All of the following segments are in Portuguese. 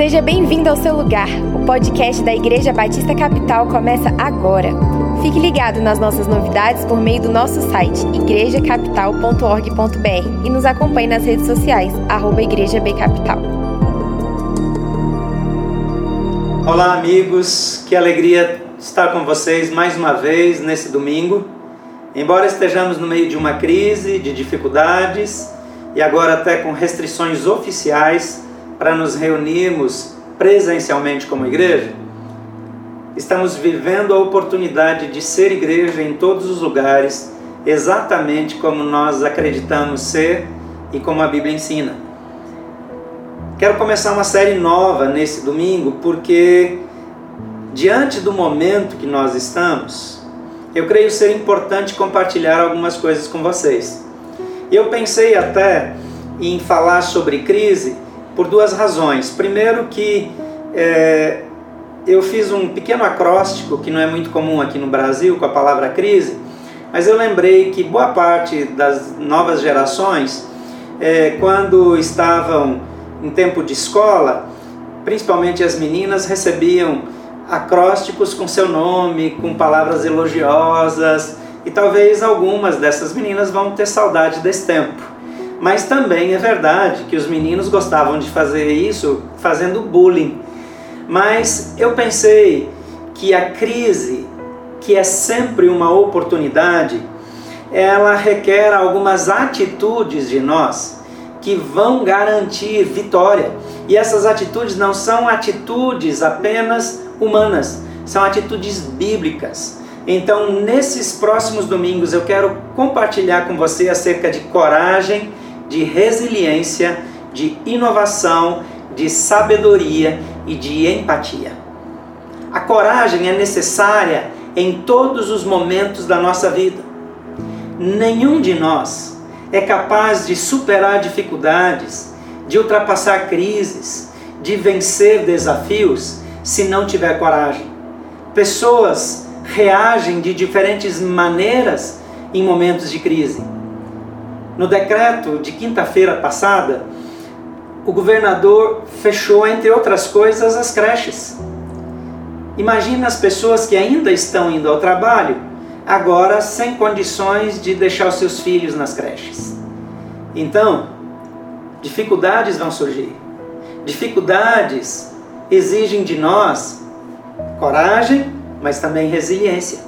Seja bem-vindo ao seu lugar. O podcast da Igreja Batista Capital começa agora. Fique ligado nas nossas novidades por meio do nosso site igrejacapital.org.br e nos acompanhe nas redes sociais @igrejabcapital. Olá, amigos. Que alegria estar com vocês mais uma vez nesse domingo. Embora estejamos no meio de uma crise, de dificuldades e agora até com restrições oficiais, para nos reunirmos presencialmente como igreja, estamos vivendo a oportunidade de ser igreja em todos os lugares, exatamente como nós acreditamos ser e como a Bíblia ensina. Quero começar uma série nova nesse domingo porque, diante do momento que nós estamos, eu creio ser importante compartilhar algumas coisas com vocês. Eu pensei até em falar sobre crise por duas razões. Primeiro que é, eu fiz um pequeno acróstico que não é muito comum aqui no Brasil com a palavra crise, mas eu lembrei que boa parte das novas gerações, é, quando estavam em tempo de escola, principalmente as meninas recebiam acrósticos com seu nome, com palavras elogiosas, e talvez algumas dessas meninas vão ter saudade desse tempo. Mas também é verdade que os meninos gostavam de fazer isso fazendo bullying. Mas eu pensei que a crise, que é sempre uma oportunidade, ela requer algumas atitudes de nós que vão garantir vitória. E essas atitudes não são atitudes apenas humanas, são atitudes bíblicas. Então, nesses próximos domingos, eu quero compartilhar com você acerca de coragem de resiliência, de inovação, de sabedoria e de empatia. A coragem é necessária em todos os momentos da nossa vida. Nenhum de nós é capaz de superar dificuldades, de ultrapassar crises, de vencer desafios se não tiver coragem. Pessoas reagem de diferentes maneiras em momentos de crise. No decreto de quinta-feira passada, o governador fechou, entre outras coisas, as creches. Imagina as pessoas que ainda estão indo ao trabalho, agora sem condições de deixar os seus filhos nas creches. Então, dificuldades vão surgir. Dificuldades exigem de nós coragem, mas também resiliência.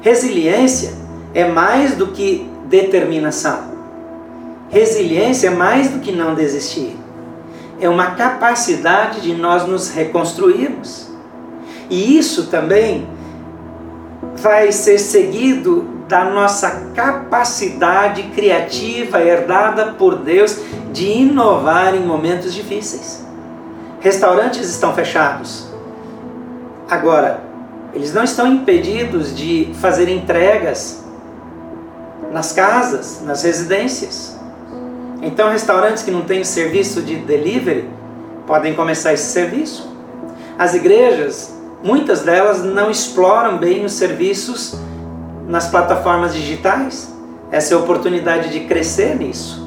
Resiliência é mais do que determinação. Resiliência é mais do que não desistir. É uma capacidade de nós nos reconstruirmos. E isso também vai ser seguido da nossa capacidade criativa herdada por Deus de inovar em momentos difíceis. Restaurantes estão fechados. Agora, eles não estão impedidos de fazer entregas nas casas, nas residências. Então, restaurantes que não têm serviço de delivery podem começar esse serviço. As igrejas, muitas delas não exploram bem os serviços nas plataformas digitais. Essa é a oportunidade de crescer nisso.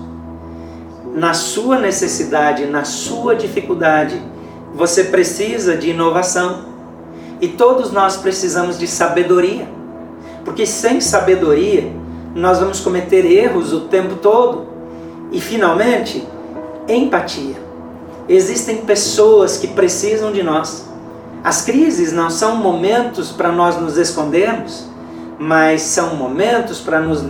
Na sua necessidade, na sua dificuldade, você precisa de inovação. E todos nós precisamos de sabedoria. Porque sem sabedoria, nós vamos cometer erros o tempo todo. E finalmente, empatia. Existem pessoas que precisam de nós. As crises não são momentos para nós nos escondermos, mas são momentos para nos,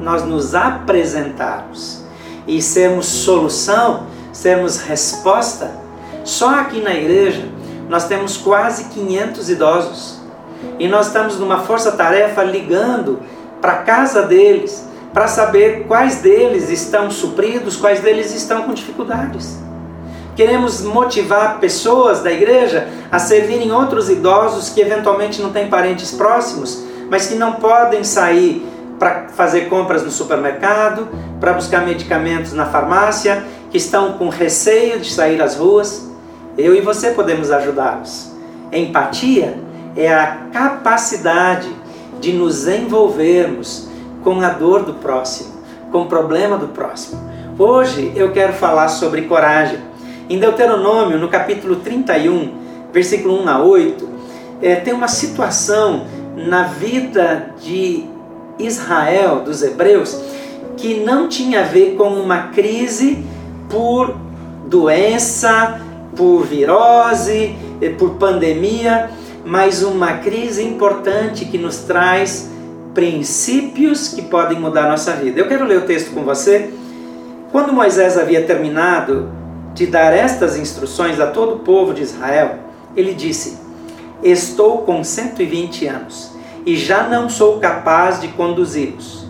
nós nos apresentarmos e sermos solução, sermos resposta. Só aqui na igreja nós temos quase 500 idosos e nós estamos numa força-tarefa ligando para a casa deles para saber quais deles estão supridos, quais deles estão com dificuldades. Queremos motivar pessoas da igreja a servirem outros idosos que eventualmente não têm parentes próximos, mas que não podem sair para fazer compras no supermercado, para buscar medicamentos na farmácia, que estão com receio de sair às ruas. Eu e você podemos ajudá-los. Empatia é a capacidade de nos envolvermos com a dor do próximo, com o problema do próximo. Hoje eu quero falar sobre coragem. Em Deuteronômio, no capítulo 31, versículo 1 a 8, é, tem uma situação na vida de Israel, dos hebreus, que não tinha a ver com uma crise por doença, por virose, eh, por pandemia, mas uma crise importante que nos traz princípios que podem mudar a nossa vida. Eu quero ler o texto com você. Quando Moisés havia terminado de dar estas instruções a todo o povo de Israel, ele disse: Estou com 120 anos e já não sou capaz de conduzi-los.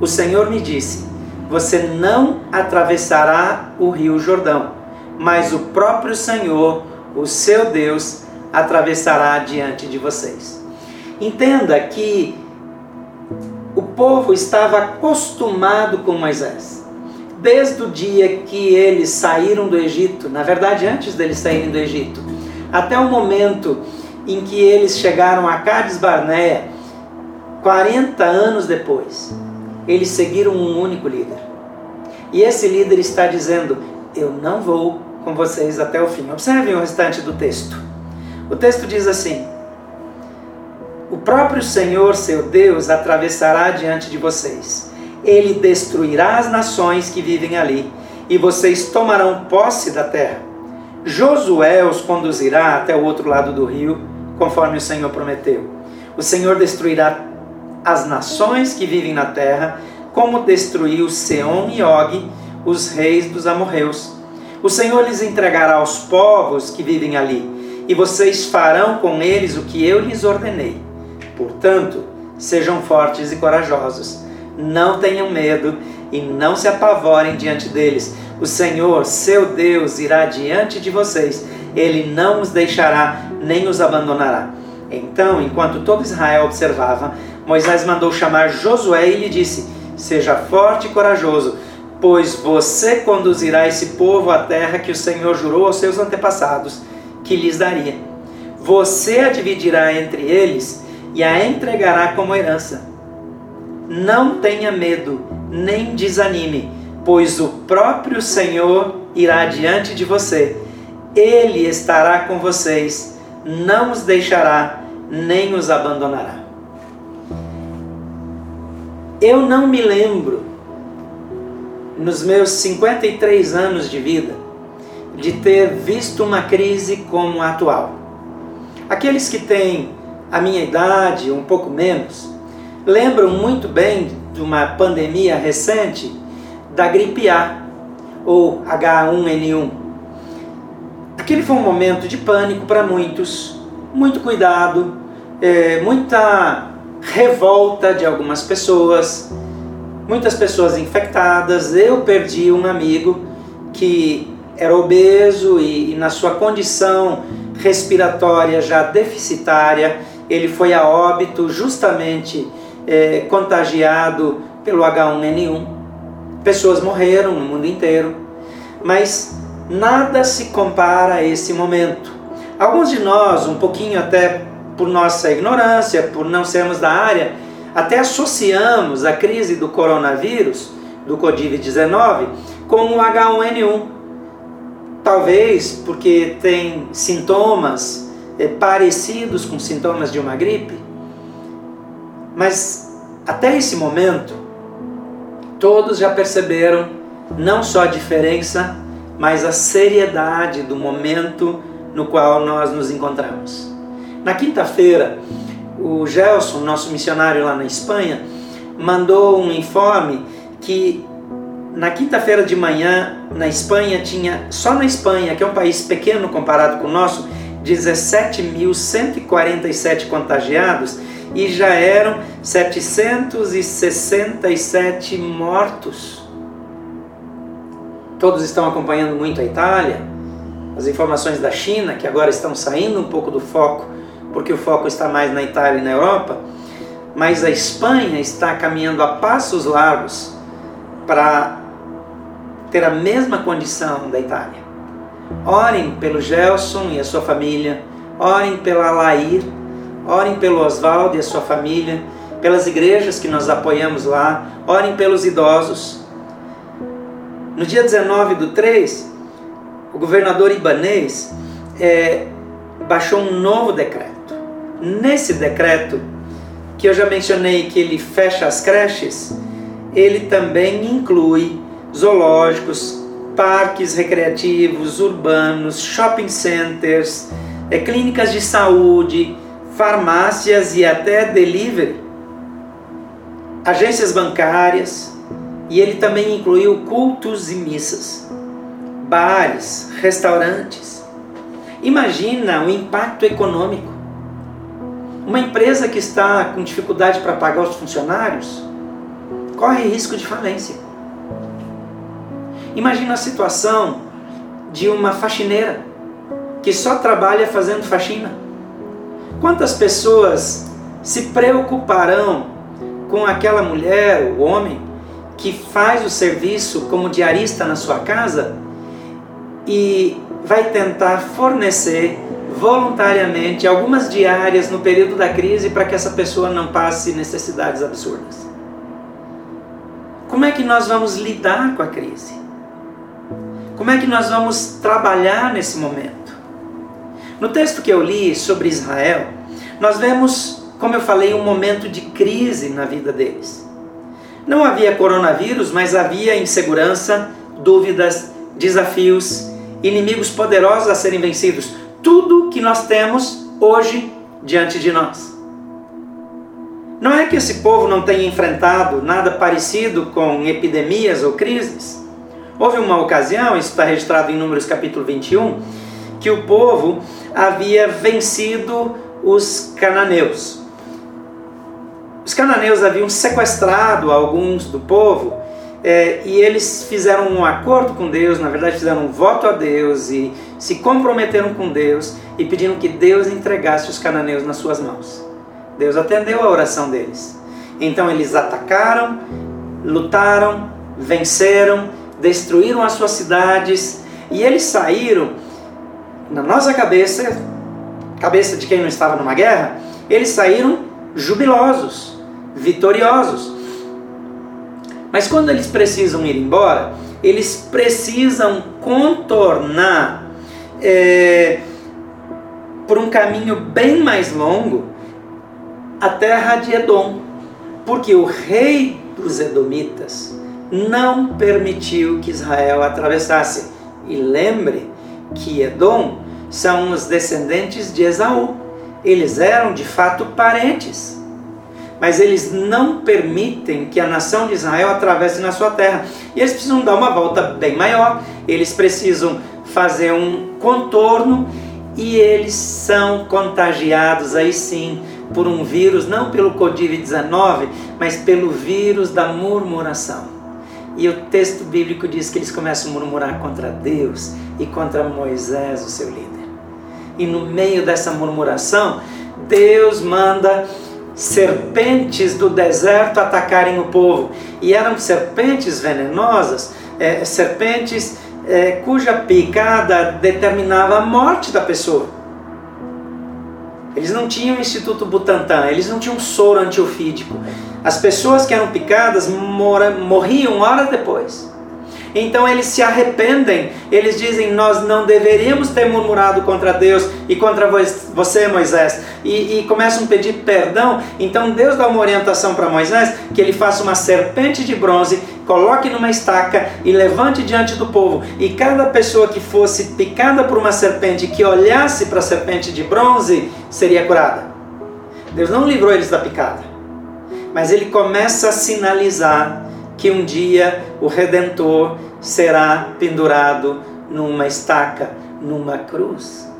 O Senhor me disse: Você não atravessará o rio Jordão, mas o próprio Senhor, o seu Deus, atravessará diante de vocês. Entenda que o povo estava acostumado com Moisés. Desde o dia que eles saíram do Egito, na verdade, antes deles saírem do Egito, até o momento em que eles chegaram a Cades Barnea, 40 anos depois, eles seguiram um único líder. E esse líder está dizendo: Eu não vou com vocês até o fim. Observem o restante do texto. O texto diz assim: O próprio Senhor, seu Deus, atravessará diante de vocês. Ele destruirá as nações que vivem ali, e vocês tomarão posse da terra. Josué os conduzirá até o outro lado do rio, conforme o Senhor prometeu. O Senhor destruirá as nações que vivem na terra, como destruiu Seom e Og, os reis dos amorreus. O Senhor lhes entregará aos povos que vivem ali, e vocês farão com eles o que eu lhes ordenei. Portanto, sejam fortes e corajosos. Não tenham medo e não se apavorem diante deles. O Senhor, seu Deus, irá diante de vocês. Ele não os deixará nem os abandonará. Então, enquanto todo Israel observava, Moisés mandou chamar Josué e lhe disse: Seja forte e corajoso pois você conduzirá esse povo à terra que o Senhor jurou aos seus antepassados que lhes daria. Você a dividirá entre eles e a entregará como herança. Não tenha medo, nem desanime, pois o próprio Senhor irá diante de você. Ele estará com vocês, não os deixará, nem os abandonará. Eu não me lembro nos meus 53 anos de vida, de ter visto uma crise como a atual. Aqueles que têm a minha idade, um pouco menos, lembram muito bem de uma pandemia recente da gripe A, ou H1N1. Aquele foi um momento de pânico para muitos, muito cuidado, é, muita revolta de algumas pessoas, muitas pessoas infectadas. Eu perdi um amigo que era obeso e, e na sua condição respiratória já deficitária, ele foi a óbito justamente é, contagiado pelo H1N1. Pessoas morreram no mundo inteiro, mas nada se compara a esse momento. Alguns de nós, um pouquinho até por nossa ignorância, por não sermos da área, até associamos a crise do coronavírus, do Covid-19, com o H1N1. Talvez porque tem sintomas é, parecidos com sintomas de uma gripe. Mas até esse momento, todos já perceberam não só a diferença, mas a seriedade do momento no qual nós nos encontramos. Na quinta-feira, o Gelson, nosso missionário lá na Espanha, mandou um informe que na quinta-feira de manhã, na Espanha, tinha, só na Espanha, que é um país pequeno comparado com o nosso, 17.147 contagiados e já eram 767 mortos. Todos estão acompanhando muito a Itália, as informações da China, que agora estão saindo um pouco do foco porque o foco está mais na Itália e na Europa, mas a Espanha está caminhando a passos largos para ter a mesma condição da Itália. Orem pelo Gelson e a sua família, orem pela Lair, orem pelo Oswaldo e a sua família, pelas igrejas que nós apoiamos lá, orem pelos idosos. No dia 19 do 3, o governador ibanês é, baixou um novo decreto. Nesse decreto, que eu já mencionei que ele fecha as creches, ele também inclui zoológicos, parques recreativos, urbanos, shopping centers, é, clínicas de saúde, farmácias e até delivery, agências bancárias, e ele também incluiu cultos e missas, bares, restaurantes. Imagina o impacto econômico. Uma empresa que está com dificuldade para pagar os funcionários corre risco de falência. Imagina a situação de uma faxineira que só trabalha fazendo faxina. Quantas pessoas se preocuparão com aquela mulher ou homem que faz o serviço como diarista na sua casa e vai tentar fornecer voluntariamente algumas diárias no período da crise para que essa pessoa não passe necessidades absurdas? Como é que nós vamos lidar com a crise? Como é que nós vamos trabalhar nesse momento? No texto que eu li sobre Israel, nós vemos, como eu falei, um momento de crise na vida deles. Não havia coronavírus, mas havia insegurança, dúvidas, desafios, inimigos poderosos a serem vencidos. Tudo que nós temos hoje diante de nós. Não é que esse povo não tenha enfrentado nada parecido com epidemias ou crises. Houve uma ocasião, isso está registrado em Números capítulo 21, que o povo havia vencido os cananeus. Os cananeus haviam sequestrado alguns do povo é, e eles fizeram um acordo com Deus, na verdade fizeram um voto a Deus e se comprometeram com Deus e pediram que Deus entregasse os cananeus nas suas mãos. Deus atendeu a oração deles. Então eles atacaram, lutaram, venceram, destruíram as suas cidades e eles saíram na nossa cabeça, cabeça de quem não estava numa guerra, eles saíram jubilosos, vitoriosos. Mas quando eles precisam ir embora, eles precisam contornar é, por um caminho bem mais longo a terra de Edom, porque o rei dos Edomitas não permitiu que Israel atravessasse. E lembre que Edom são os descendentes de Esaú. Eles eram de fato parentes. Mas eles não permitem que a nação de Israel atravesse na sua terra. E eles precisam dar uma volta bem maior. Eles precisam fazer um contorno e eles são contagiados aí sim por um vírus, não pelo Covid-19, mas pelo vírus da murmuração. E o texto bíblico diz que eles começam a murmurar contra Deus e contra Moisés, o seu líder. E no meio dessa murmuração, Deus manda serpentes do deserto atacarem o povo. E eram serpentes venenosas, é, serpentes é, cuja picada determinava a morte da pessoa. Eles não tinham Instituto Butantan, eles não tinham soro antiofídico. As pessoas que eram picadas mora, morriam horas depois. Então eles se arrependem, eles dizem: Nós não deveríamos ter murmurado contra Deus e contra você, Moisés, e, e começam a pedir perdão. Então Deus dá uma orientação para Moisés que ele faça uma serpente de bronze, coloque numa estaca e levante diante do povo. E cada pessoa que fosse picada por uma serpente, que olhasse para a serpente de bronze, seria curada. Deus não livrou eles da picada, mas ele começa a sinalizar que um dia o Redentor será pendurado numa estaca, numa cruz.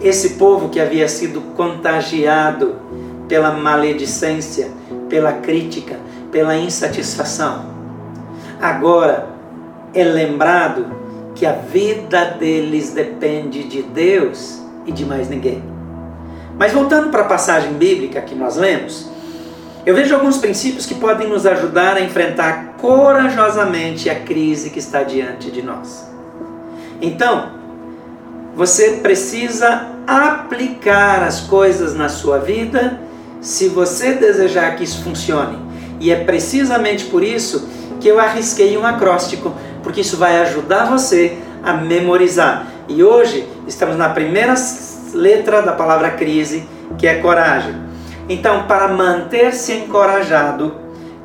Esse povo que havia sido contagiado pela maledicência, pela crítica, pela insatisfação, agora é lembrado que a vida deles depende de Deus e de mais ninguém. Mas voltando para a passagem bíblica que nós lemos, eu vejo alguns princípios que podem nos ajudar a enfrentar corajosamente a crise que está diante de nós. Então, você precisa aplicar as coisas na sua vida se você desejar que isso funcione. E é precisamente por isso que eu arrisquei um acróstico porque isso vai ajudar você a memorizar. E hoje estamos na primeira letra da palavra crise, que é coragem. Então, para manter-se encorajado,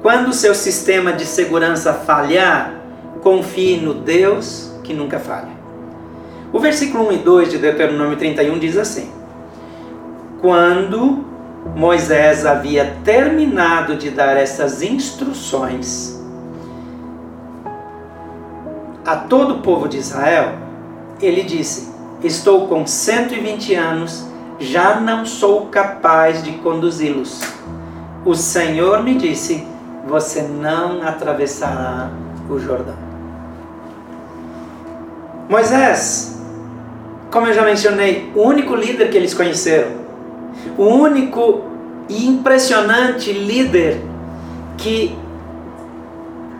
quando o seu sistema de segurança falhar, confie no Deus que nunca falha. O versículo 1 e 2 de Deuteronômio 31 diz assim: Quando Moisés havia terminado de dar essas instruções a todo o povo de Israel, ele disse: Estou com 120 anos, já não sou capaz de conduzi-los. O Senhor me disse: Você não atravessará o Jordão. Moisés, como eu já mencionei, o único líder que eles conheceram, o único e impressionante líder que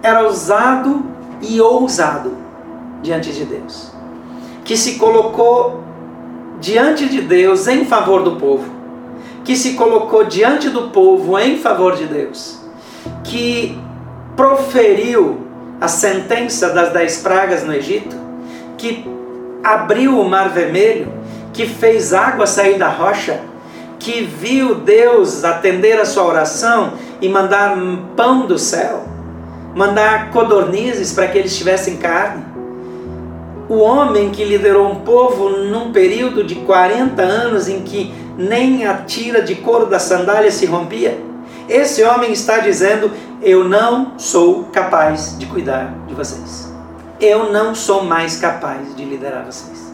era ousado e ousado diante de Deus que se colocou diante de Deus em favor do povo, que se colocou diante do povo em favor de Deus, que proferiu a sentença das dez pragas no Egito, que abriu o mar vermelho, que fez água sair da rocha, que viu Deus atender a sua oração e mandar pão do céu, mandar codornizes para que eles tivessem carne o homem que liderou um povo num período de 40 anos em que nem a tira de couro da sandália se rompia. Esse homem está dizendo: Eu não sou capaz de cuidar de vocês. Eu não sou mais capaz de liderar vocês.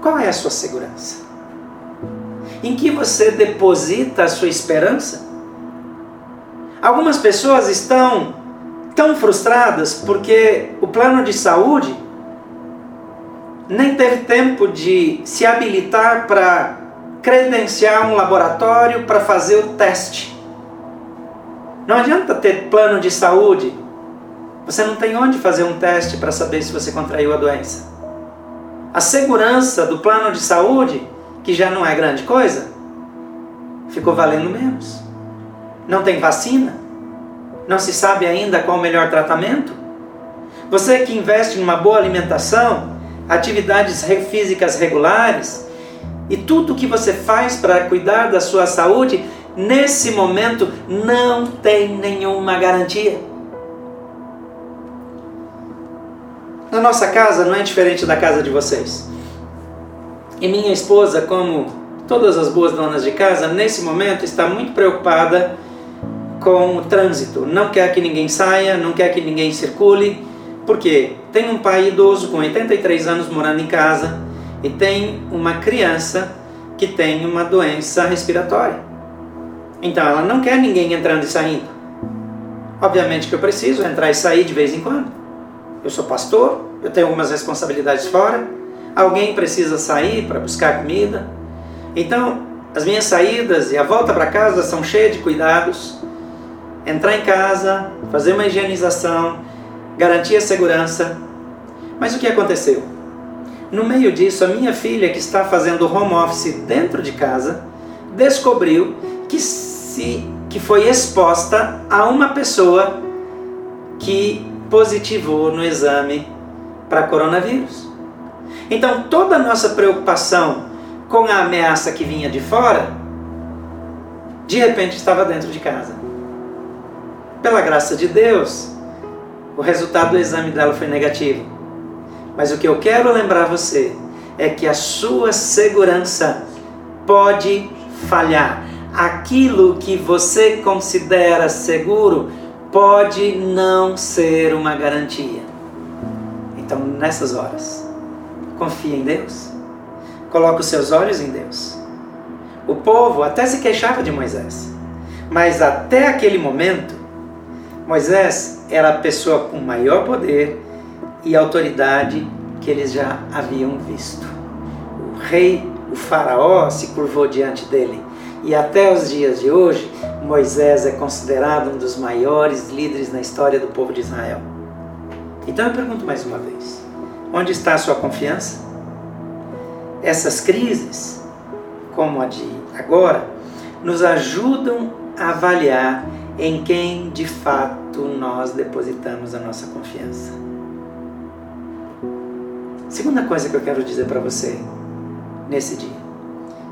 Qual é a sua segurança? Em que você deposita a sua esperança? Algumas pessoas estão tão frustradas porque o plano de saúde nem teve tempo de se habilitar para credenciar um laboratório para fazer o teste. Não adianta ter plano de saúde, você não tem onde fazer um teste para saber se você contraiu a doença. A segurança do plano de saúde, que já não é grande coisa, ficou valendo menos. Não tem vacina, não se sabe ainda qual o melhor tratamento. Você que investe numa boa alimentação, atividades físicas regulares e tudo que você faz para cuidar da sua saúde, nesse momento não tem nenhuma garantia. Na nossa casa não é diferente da casa de vocês. E minha esposa, como todas as boas donas de casa, nesse momento está muito preocupada com o trânsito. Não quer que ninguém saia, não quer que ninguém circule porque tem um pai idoso com 83 anos morando em casa e tem uma criança que tem uma doença respiratória. Então ela não quer ninguém entrando e saindo. Obviamente que eu preciso entrar e sair de vez em quando. Eu sou pastor, eu tenho algumas responsabilidades fora. Alguém precisa sair para buscar comida. Então, as minhas saídas e a volta para casa são cheias de cuidados. Entrar em casa, fazer uma higienização, garantia segurança. Mas o que aconteceu? No meio disso, a minha filha, que está fazendo home office dentro de casa, descobriu que, se, que foi exposta a uma pessoa que positivou no exame para coronavírus. Então, toda a nossa preocupação com a ameaça que vinha de fora, de repente estava dentro de casa. Pela graça de Deus, o resultado do exame dela foi negativo. Mas o que eu quero lembrar você é que a sua segurança pode falhar. Aquilo que você considera seguro pode não ser uma garantia. Então, nessas horas, confie em Deus. Coloque os seus olhos em Deus. O povo até se queixava de Moisés, mas até aquele momento, Moisés era a pessoa com maior poder e autoridade que eles já haviam visto. O rei, o faraó, se curvou diante dele. E até os dias de hoje, Moisés é considerado um dos maiores líderes na história do povo de Israel. Então eu pergunto mais uma vez: onde está a sua confiança? Essas crises, como a de agora, nos ajudam a avaliar em quem de fato nós depositamos a nossa confiança. Segunda coisa que eu quero dizer para você nesse dia.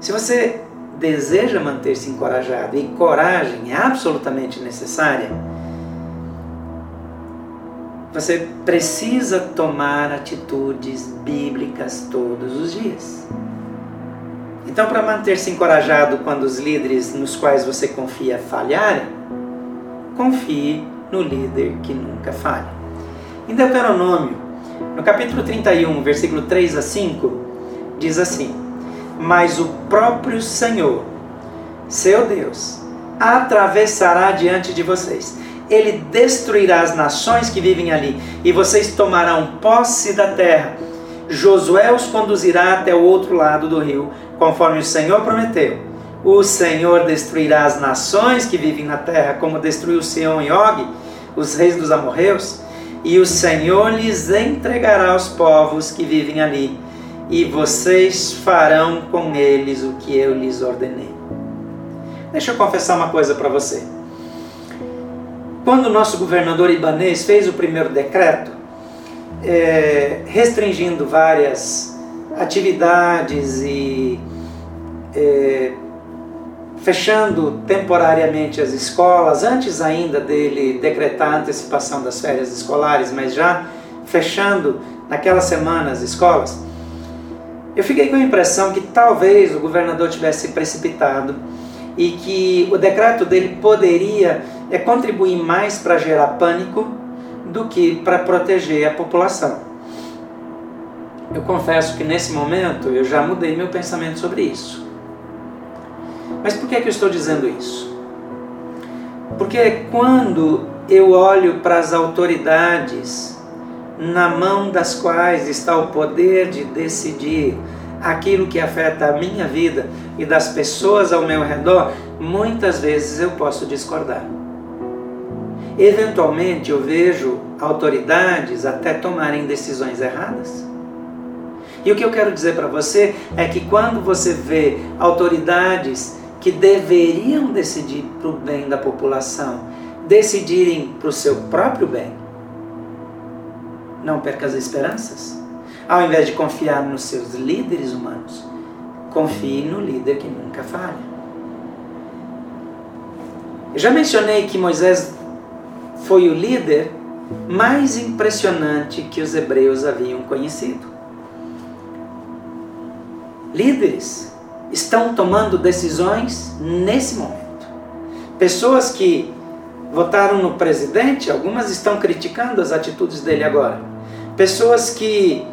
Se você deseja manter-se encorajado e coragem é absolutamente necessária, você precisa tomar atitudes bíblicas todos os dias. Então, para manter-se encorajado quando os líderes nos quais você confia falharem, confie no líder que nunca falha. Em Deuteronômio, no capítulo 31, versículo 3 a 5, diz assim: Mas o próprio Senhor, seu Deus, atravessará diante de vocês ele destruirá as nações que vivem ali, e vocês tomarão posse da terra. Josué os conduzirá até o outro lado do rio, conforme o Senhor prometeu. O Senhor destruirá as nações que vivem na terra, como destruiu Sião e Og, os reis dos amorreus, e o Senhor lhes entregará os povos que vivem ali, e vocês farão com eles o que eu lhes ordenei. Deixa eu confessar uma coisa para você. Quando o nosso governador ibanês fez o primeiro decreto, é, restringindo várias atividades e é, fechando temporariamente as escolas, antes ainda dele decretar a antecipação das férias escolares, mas já fechando naquela semana as escolas, eu fiquei com a impressão que talvez o governador tivesse precipitado e que o decreto dele poderia é, contribuir mais para gerar pânico do que para proteger a população. Eu confesso que nesse momento eu já mudei meu pensamento sobre isso. Mas por que, é que eu estou dizendo isso? Porque quando eu olho para as autoridades na mão das quais está o poder de decidir aquilo que afeta a minha vida e das pessoas ao meu redor, muitas vezes eu posso discordar. Eventualmente eu vejo autoridades até tomarem decisões erradas. E o que eu quero dizer para você é que quando você vê autoridades que deveriam decidir para o bem da população, decidirem para o seu próprio bem, não perca as esperanças. Ao invés de confiar nos seus líderes humanos, confie no líder que nunca falha. Eu já mencionei que Moisés foi o líder mais impressionante que os hebreus haviam conhecido. Líderes estão tomando decisões nesse momento. Pessoas que votaram no presidente, algumas estão criticando as atitudes dele agora. Pessoas que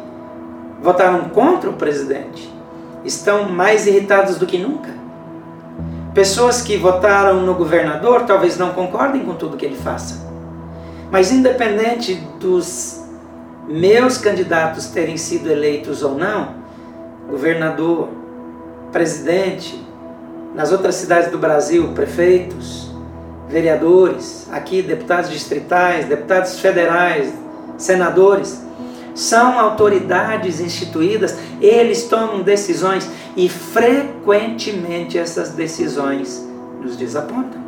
votaram contra o presidente estão mais irritados do que nunca. Pessoas que votaram no governador talvez não concordem com tudo que ele faça. Mas independente dos meus candidatos terem sido eleitos ou não, governador, presidente, nas outras cidades do Brasil, prefeitos, vereadores, aqui deputados distritais, deputados federais, senadores, são autoridades instituídas, eles tomam decisões e frequentemente essas decisões nos desapontam.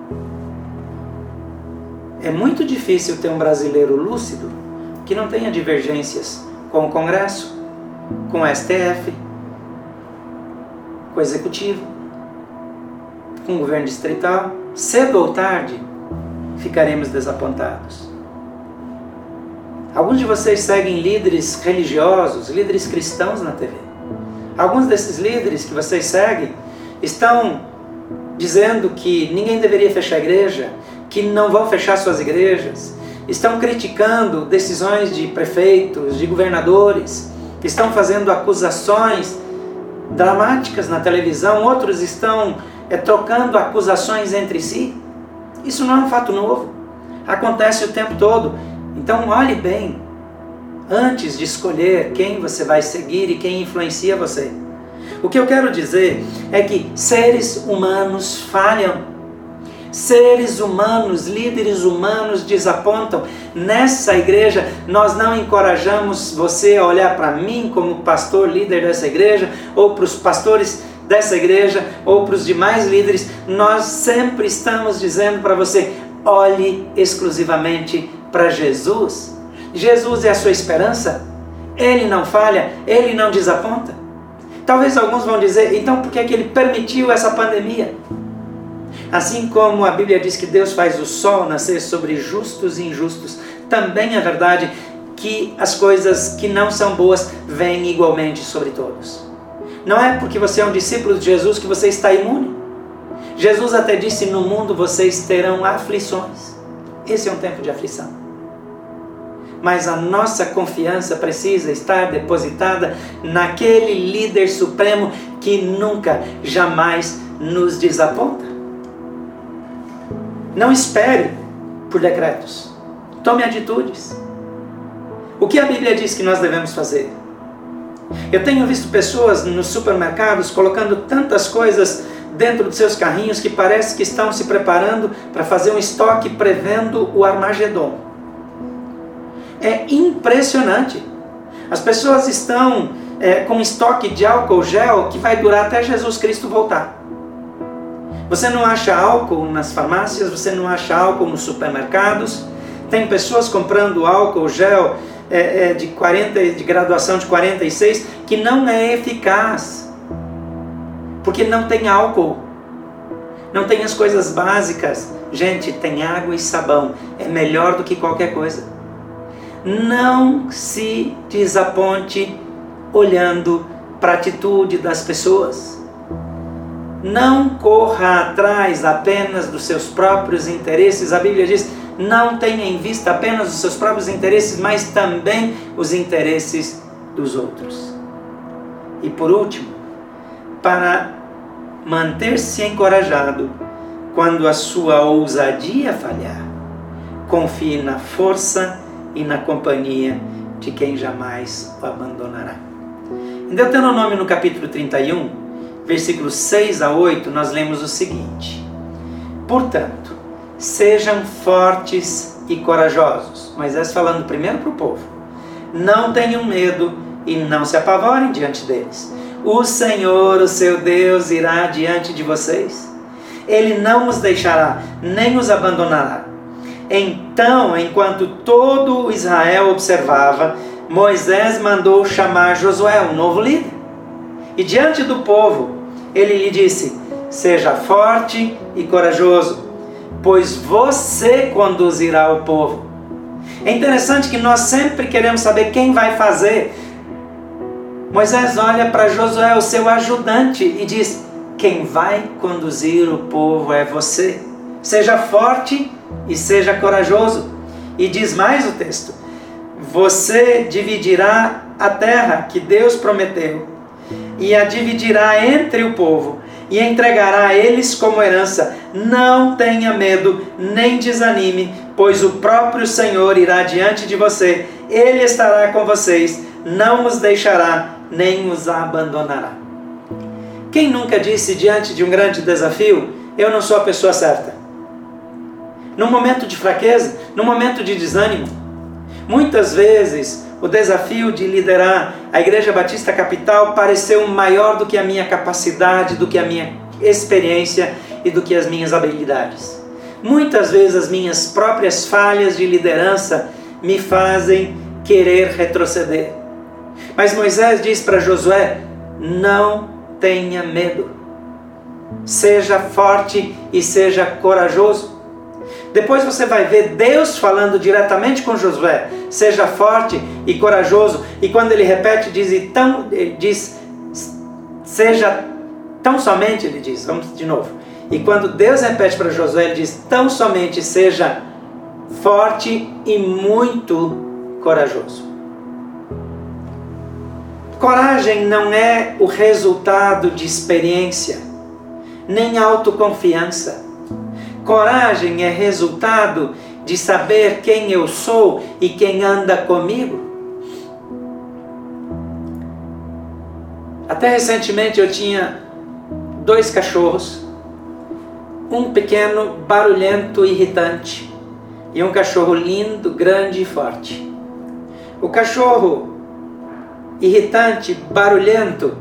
É muito difícil ter um brasileiro lúcido que não tenha divergências com o Congresso, com o STF, com o Executivo, com o governo distrital. Cedo ou tarde, ficaremos desapontados. Alguns de vocês seguem líderes religiosos, líderes cristãos na TV. Alguns desses líderes que vocês seguem estão dizendo que ninguém deveria fechar a igreja, que não vão fechar suas igrejas, estão criticando decisões de prefeitos, de governadores, estão fazendo acusações dramáticas na televisão, outros estão é, trocando acusações entre si. Isso não é um fato novo, acontece o tempo todo. Então, olhe bem antes de escolher quem você vai seguir e quem influencia você. O que eu quero dizer é que seres humanos falham. Seres humanos, líderes humanos desapontam. Nessa igreja, nós não encorajamos você a olhar para mim como pastor, líder dessa igreja, ou para os pastores dessa igreja, ou para os demais líderes. Nós sempre estamos dizendo para você: olhe exclusivamente para Jesus. Jesus é a sua esperança, Ele não falha, ele não desaponta. Talvez alguns vão dizer, então por que, é que ele permitiu essa pandemia? Assim como a Bíblia diz que Deus faz o sol nascer sobre justos e injustos, também é verdade que as coisas que não são boas vêm igualmente sobre todos. Não é porque você é um discípulo de Jesus que você está imune. Jesus até disse: No mundo vocês terão aflições. Esse é um tempo de aflição mas a nossa confiança precisa estar depositada naquele líder supremo que nunca, jamais nos desaponta. Não espere por decretos, tome atitudes. O que a Bíblia diz que nós devemos fazer? Eu tenho visto pessoas nos supermercados colocando tantas coisas dentro dos seus carrinhos que parece que estão se preparando para fazer um estoque prevendo o Armagedon é impressionante. As pessoas estão é, com estoque de álcool gel que vai durar até Jesus Cristo voltar. Você não acha álcool nas farmácias, você não acha álcool nos supermercados. Tem pessoas comprando álcool gel é, é, de 40, de graduação de 46 que não é eficaz, porque não tem álcool, não tem as coisas básicas. Gente, tem água e sabão, é melhor do que qualquer coisa. Não se desaponte olhando para a atitude das pessoas. Não corra atrás apenas dos seus próprios interesses. A Bíblia diz: não tenha em vista apenas os seus próprios interesses, mas também os interesses dos outros. E por último, para manter-se encorajado quando a sua ousadia falhar, confie na força e na companhia de quem jamais o abandonará. Em Deuteronômio, no capítulo 31, versículos 6 a 8, nós lemos o seguinte: Portanto, sejam fortes e corajosos. Moisés falando primeiro para o povo: Não tenham medo e não se apavorem diante deles. O Senhor, o seu Deus, irá diante de vocês. Ele não os deixará, nem os abandonará. Então, enquanto todo Israel observava, Moisés mandou chamar Josué, um novo líder. E diante do povo, ele lhe disse: Seja forte e corajoso, pois você conduzirá o povo. É interessante que nós sempre queremos saber quem vai fazer. Moisés olha para Josué, o seu ajudante, e diz: Quem vai conduzir o povo é você. Seja forte e seja corajoso. E diz mais o texto: Você dividirá a terra que Deus prometeu, e a dividirá entre o povo, e entregará a eles como herança. Não tenha medo, nem desanime, pois o próprio Senhor irá diante de você, ele estará com vocês, não os deixará, nem os abandonará. Quem nunca disse diante de um grande desafio: Eu não sou a pessoa certa? num momento de fraqueza, num momento de desânimo. Muitas vezes o desafio de liderar a Igreja Batista Capital pareceu maior do que a minha capacidade, do que a minha experiência e do que as minhas habilidades. Muitas vezes as minhas próprias falhas de liderança me fazem querer retroceder. Mas Moisés diz para Josué: não tenha medo, seja forte e seja corajoso. Depois você vai ver Deus falando diretamente com Josué: seja forte e corajoso. E quando ele repete, diz, tão, diz seja tão somente, ele diz, vamos de novo. E quando Deus repete para Josué, ele diz: tão somente seja forte e muito corajoso. Coragem não é o resultado de experiência, nem autoconfiança Coragem é resultado de saber quem eu sou e quem anda comigo. Até recentemente eu tinha dois cachorros, um pequeno, barulhento, irritante, e um cachorro lindo, grande e forte. O cachorro irritante, barulhento,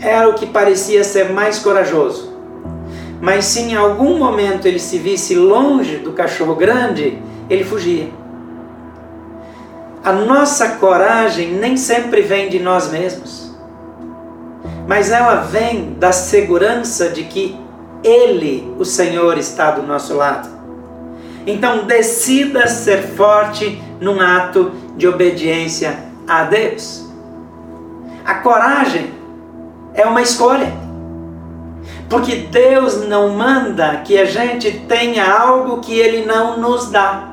era o que parecia ser mais corajoso. Mas se em algum momento ele se visse longe do cachorro grande, ele fugia. a nossa coragem nem sempre vem de nós mesmos, mas ela vem da segurança de que Ele, o Senhor, está do nosso lado. Então decida ser forte num ato de obediência a Deus. A coragem é uma escolha. Porque Deus não manda que a gente tenha algo que Ele não nos dá.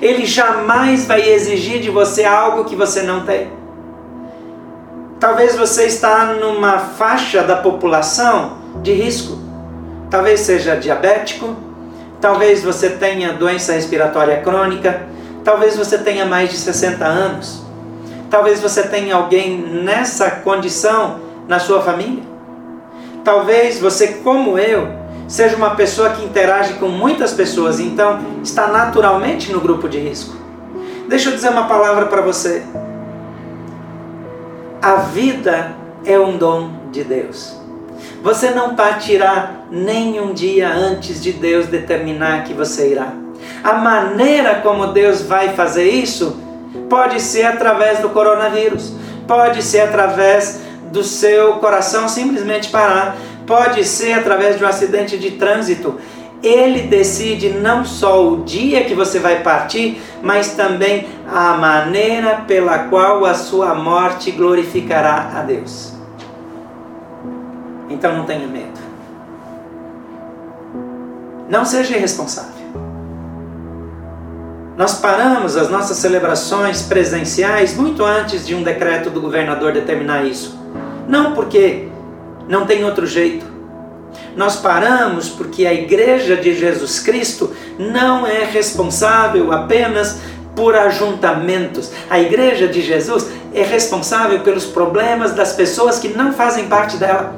Ele jamais vai exigir de você algo que você não tem. Talvez você está numa faixa da população de risco. Talvez seja diabético, talvez você tenha doença respiratória crônica, talvez você tenha mais de 60 anos. Talvez você tenha alguém nessa condição na sua família. Talvez você, como eu, seja uma pessoa que interage com muitas pessoas, então está naturalmente no grupo de risco. Deixa eu dizer uma palavra para você. A vida é um dom de Deus. Você não partirá nem um dia antes de Deus determinar que você irá. A maneira como Deus vai fazer isso pode ser através do coronavírus, pode ser através do seu coração simplesmente parar, pode ser através de um acidente de trânsito. Ele decide não só o dia que você vai partir, mas também a maneira pela qual a sua morte glorificará a Deus. Então não tenha medo. Não seja irresponsável. Nós paramos as nossas celebrações presenciais muito antes de um decreto do governador determinar isso. Não porque não tem outro jeito. Nós paramos porque a Igreja de Jesus Cristo não é responsável apenas por ajuntamentos. A Igreja de Jesus é responsável pelos problemas das pessoas que não fazem parte dela.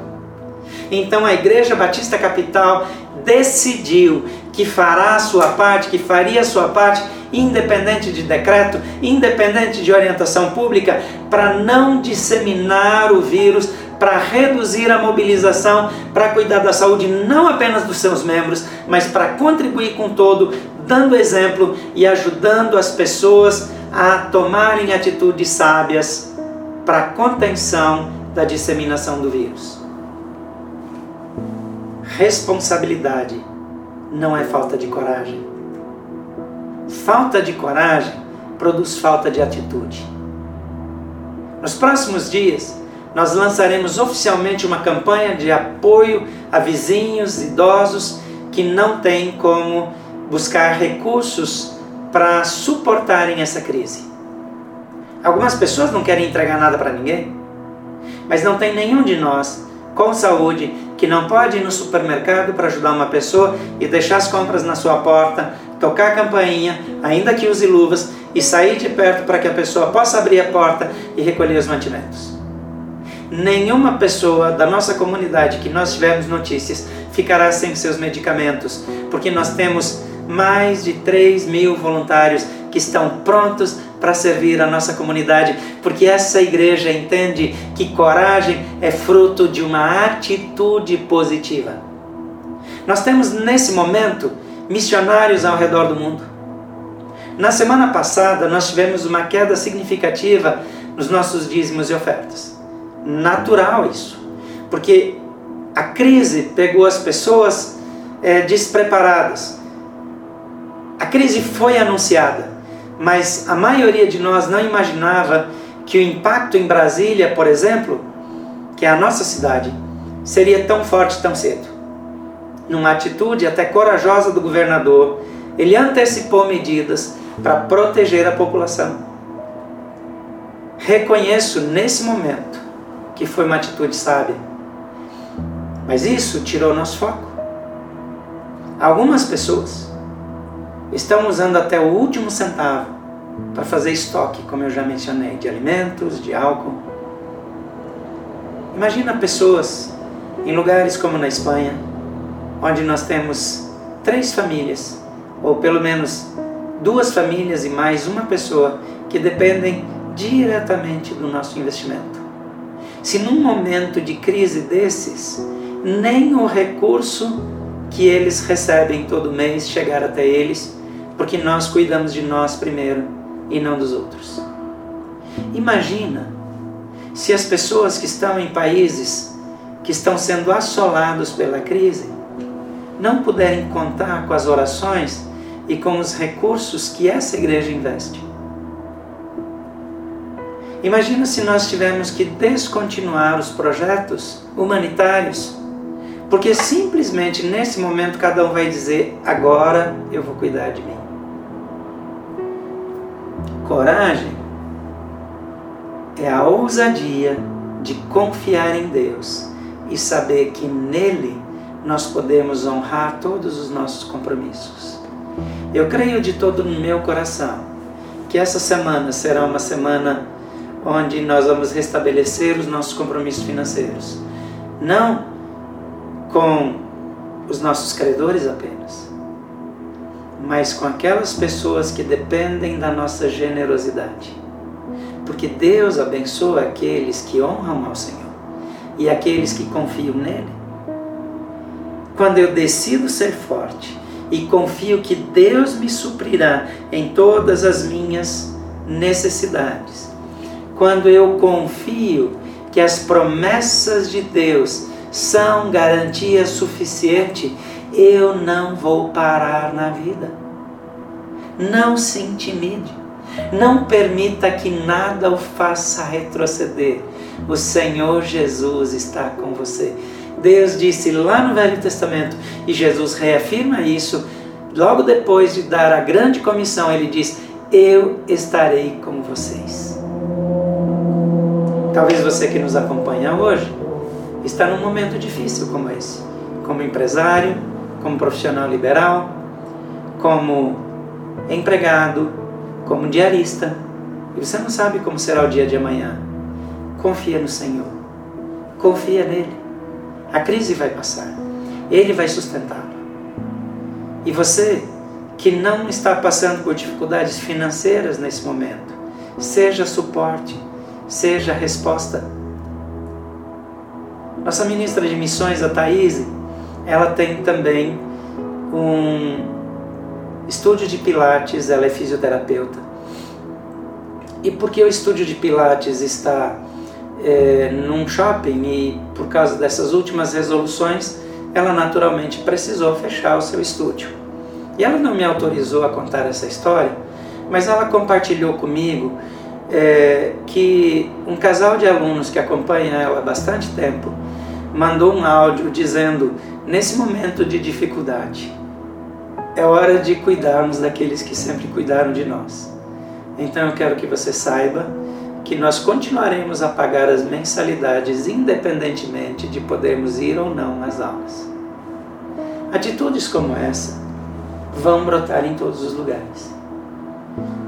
Então a Igreja Batista Capital decidiu que fará a sua parte, que faria a sua parte, independente de decreto, independente de orientação pública, para não disseminar o vírus, para reduzir a mobilização, para cuidar da saúde não apenas dos seus membros, mas para contribuir com todo, dando exemplo e ajudando as pessoas a tomarem atitudes sábias para a contenção da disseminação do vírus. Responsabilidade não é falta de coragem. Falta de coragem produz falta de atitude. Nos próximos dias, nós lançaremos oficialmente uma campanha de apoio a vizinhos idosos que não têm como buscar recursos para suportarem essa crise. Algumas pessoas não querem entregar nada para ninguém, mas não tem nenhum de nós com saúde que não pode ir no supermercado para ajudar uma pessoa e deixar as compras na sua porta, tocar a campainha, ainda que use luvas, e sair de perto para que a pessoa possa abrir a porta e recolher os mantimentos. Nenhuma pessoa da nossa comunidade que nós tivermos notícias ficará sem seus medicamentos, porque nós temos mais de 3 mil voluntários que estão prontos para servir a nossa comunidade, porque essa igreja entende que coragem é fruto de uma atitude positiva. Nós temos nesse momento missionários ao redor do mundo. Na semana passada, nós tivemos uma queda significativa nos nossos dízimos e ofertas. Natural isso, porque a crise pegou as pessoas é, despreparadas. A crise foi anunciada, mas a maioria de nós não imaginava que o impacto em Brasília, por exemplo, que é a nossa cidade, seria tão forte tão cedo numa atitude até corajosa do governador, ele antecipou medidas para proteger a população. Reconheço nesse momento que foi uma atitude sábia, mas isso tirou nosso foco. Algumas pessoas estão usando até o último centavo para fazer estoque, como eu já mencionei, de alimentos, de álcool. Imagina pessoas em lugares como na Espanha, onde nós temos três famílias, ou pelo menos duas famílias e mais uma pessoa que dependem diretamente do nosso investimento. Se num momento de crise desses, nem o recurso que eles recebem todo mês chegar até eles, porque nós cuidamos de nós primeiro e não dos outros. Imagina se as pessoas que estão em países que estão sendo assolados pela crise não puderem contar com as orações e com os recursos que essa igreja investe. Imagina se nós tivermos que descontinuar os projetos humanitários, porque simplesmente nesse momento cada um vai dizer: agora eu vou cuidar de mim. Coragem é a ousadia de confiar em Deus e saber que nele nós podemos honrar todos os nossos compromissos. Eu creio de todo o meu coração que essa semana será uma semana onde nós vamos restabelecer os nossos compromissos financeiros. Não com os nossos credores apenas, mas com aquelas pessoas que dependem da nossa generosidade. Porque Deus abençoa aqueles que honram ao Senhor e aqueles que confiam nele. Quando eu decido ser forte e confio que Deus me suprirá em todas as minhas necessidades, quando eu confio que as promessas de Deus são garantia suficiente, eu não vou parar na vida. Não se intimide. Não permita que nada o faça retroceder. O Senhor Jesus está com você. Deus disse lá no Velho Testamento, e Jesus reafirma isso logo depois de dar a grande comissão, ele diz: Eu estarei com vocês. Talvez você que nos acompanha hoje está num momento difícil como esse, como empresário, como profissional liberal, como empregado, como diarista, e você não sabe como será o dia de amanhã. Confia no Senhor. Confia nele. A crise vai passar. Ele vai sustentá-lo. E você que não está passando por dificuldades financeiras nesse momento, seja suporte, seja resposta. Nossa ministra de missões, a Thaís, ela tem também um estúdio de pilates, ela é fisioterapeuta. E porque o estúdio de pilates está é, num shopping e por causa dessas últimas resoluções, ela naturalmente precisou fechar o seu estúdio. E ela não me autorizou a contar essa história, mas ela compartilhou comigo é, que um casal de alunos que acompanha ela há bastante tempo mandou um áudio dizendo: nesse momento de dificuldade, é hora de cuidarmos daqueles que sempre cuidaram de nós. Então eu quero que você saiba que nós continuaremos a pagar as mensalidades independentemente de podermos ir ou não às aulas. Atitudes como essa vão brotar em todos os lugares,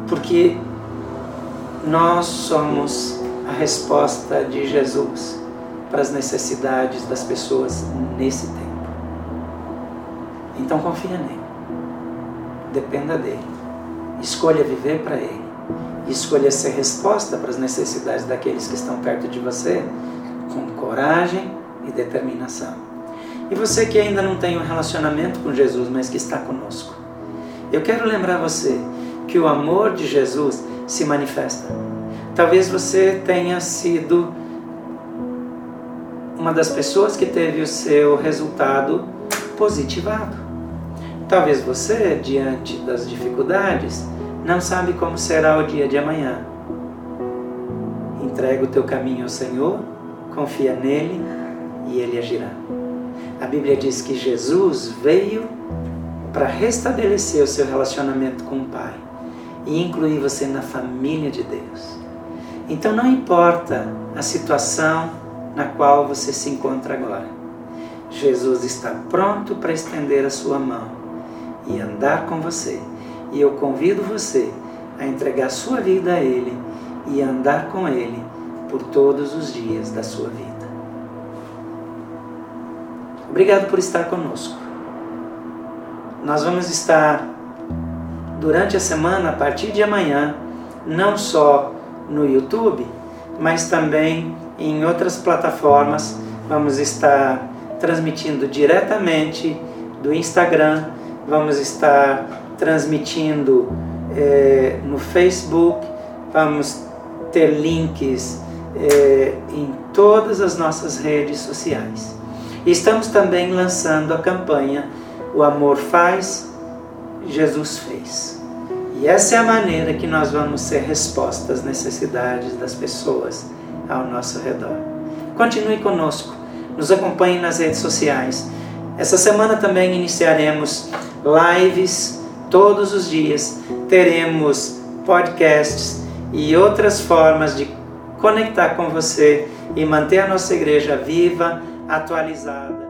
porque nós somos a resposta de Jesus para as necessidades das pessoas nesse tempo. Então confia nele, dependa dele, escolha viver para ele escolha ser resposta para as necessidades daqueles que estão perto de você com coragem e determinação. E você que ainda não tem um relacionamento com Jesus, mas que está conosco, eu quero lembrar você que o amor de Jesus se manifesta. Talvez você tenha sido uma das pessoas que teve o seu resultado positivado. Talvez você, diante das dificuldades, não sabe como será o dia de amanhã. Entrega o teu caminho ao Senhor, confia nele e ele agirá. A Bíblia diz que Jesus veio para restabelecer o seu relacionamento com o Pai e incluir você na família de Deus. Então não importa a situação na qual você se encontra agora. Jesus está pronto para estender a sua mão e andar com você e eu convido você a entregar sua vida a Ele e andar com Ele por todos os dias da sua vida. Obrigado por estar conosco. Nós vamos estar durante a semana, a partir de amanhã, não só no YouTube, mas também em outras plataformas. Vamos estar transmitindo diretamente do Instagram, vamos estar transmitindo é, no Facebook, vamos ter links é, em todas as nossas redes sociais. E estamos também lançando a campanha O Amor Faz, Jesus Fez. E essa é a maneira que nós vamos ser resposta às necessidades das pessoas ao nosso redor. Continue conosco, nos acompanhe nas redes sociais. Essa semana também iniciaremos lives todos os dias, teremos podcasts e outras formas de conectar com você e manter a nossa igreja viva, atualizada.